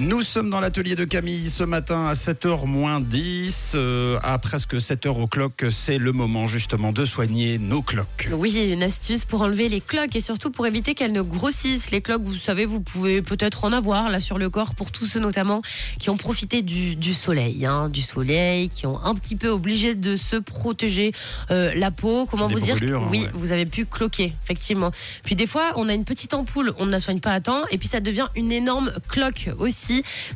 Nous sommes dans l'atelier de Camille ce matin à 7h moins 10. Euh, à presque 7h au clock, c'est le moment justement de soigner nos cloques. Oui, une astuce pour enlever les cloques et surtout pour éviter qu'elles ne grossissent. Les cloques, vous savez, vous pouvez peut-être en avoir là sur le corps pour tous ceux notamment qui ont profité du, du soleil, hein, du soleil, qui ont un petit peu obligé de se protéger euh, la peau. Comment Des vous dire hein, Oui, ouais. vous avez pu cloquer, effectivement. Puis des fois, on a une petite ampoule, on ne la soigne pas à temps et puis ça devient une énorme cloque aussi.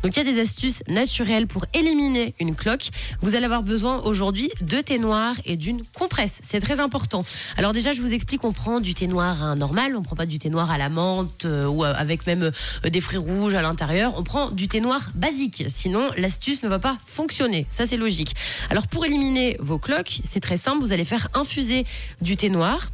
Donc il y a des astuces naturelles pour éliminer une cloque. Vous allez avoir besoin aujourd'hui de thé noir et d'une compresse. C'est très important. Alors déjà, je vous explique, on prend du thé noir hein, normal, on prend pas du thé noir à la menthe euh, ou euh, avec même euh, des fruits rouges à l'intérieur. On prend du thé noir basique. Sinon, l'astuce ne va pas fonctionner. Ça, c'est logique. Alors pour éliminer vos cloques, c'est très simple. Vous allez faire infuser du thé noir.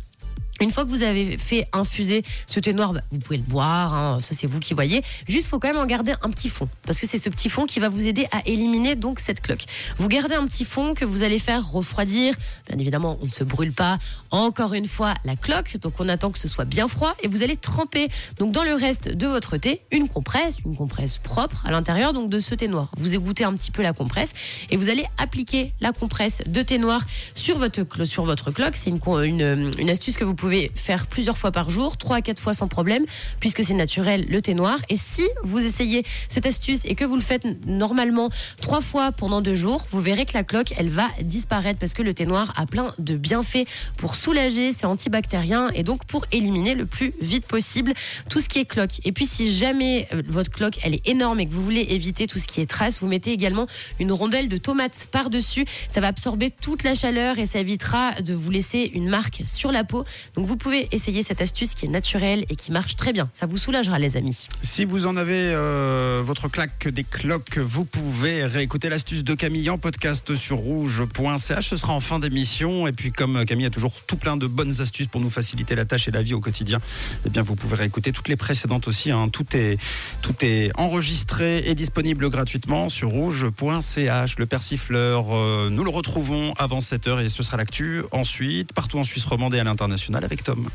Une fois que vous avez fait infuser ce thé noir, bah, vous pouvez le boire, hein, ça c'est vous qui voyez. Juste, faut quand même en garder un petit fond, parce que c'est ce petit fond qui va vous aider à éliminer donc cette cloque. Vous gardez un petit fond que vous allez faire refroidir. Bien évidemment, on ne se brûle pas. Encore une fois, la cloque, donc on attend que ce soit bien froid et vous allez tremper donc dans le reste de votre thé une compresse, une compresse propre à l'intérieur donc de ce thé noir. Vous égouttez un petit peu la compresse et vous allez appliquer la compresse de thé noir sur votre cloque. C'est une une astuce que vous pouvez faire plusieurs fois par jour, trois à quatre fois sans problème, puisque c'est naturel le thé noir. Et si vous essayez cette astuce et que vous le faites normalement trois fois pendant deux jours, vous verrez que la cloque, elle va disparaître parce que le thé noir a plein de bienfaits pour soulager, c'est antibactérien et donc pour éliminer le plus vite possible tout ce qui est cloque. Et puis si jamais euh, votre cloque, elle est énorme et que vous voulez éviter tout ce qui est trace, vous mettez également une rondelle de tomate par-dessus. Ça va absorber toute la chaleur et ça évitera de vous laisser une marque sur la peau. Donc vous pouvez essayer cette astuce qui est naturelle et qui marche très bien. Ça vous soulagera les amis. Si vous en avez euh, votre claque des cloques, vous pouvez réécouter l'astuce de Camille en podcast sur rouge.ch. Ce sera en fin d'émission. Et puis, comme Camille a toujours tout plein de bonnes astuces pour nous faciliter la tâche et la vie au quotidien, eh bien, vous pouvez réécouter toutes les précédentes aussi. hein. Tout, est, tout est enregistré et disponible gratuitement sur rouge.ch. Le persifleur, euh, nous le retrouvons avant 7h et ce sera l'actu. Ensuite, partout en Suisse romande et à l'international avec Tom.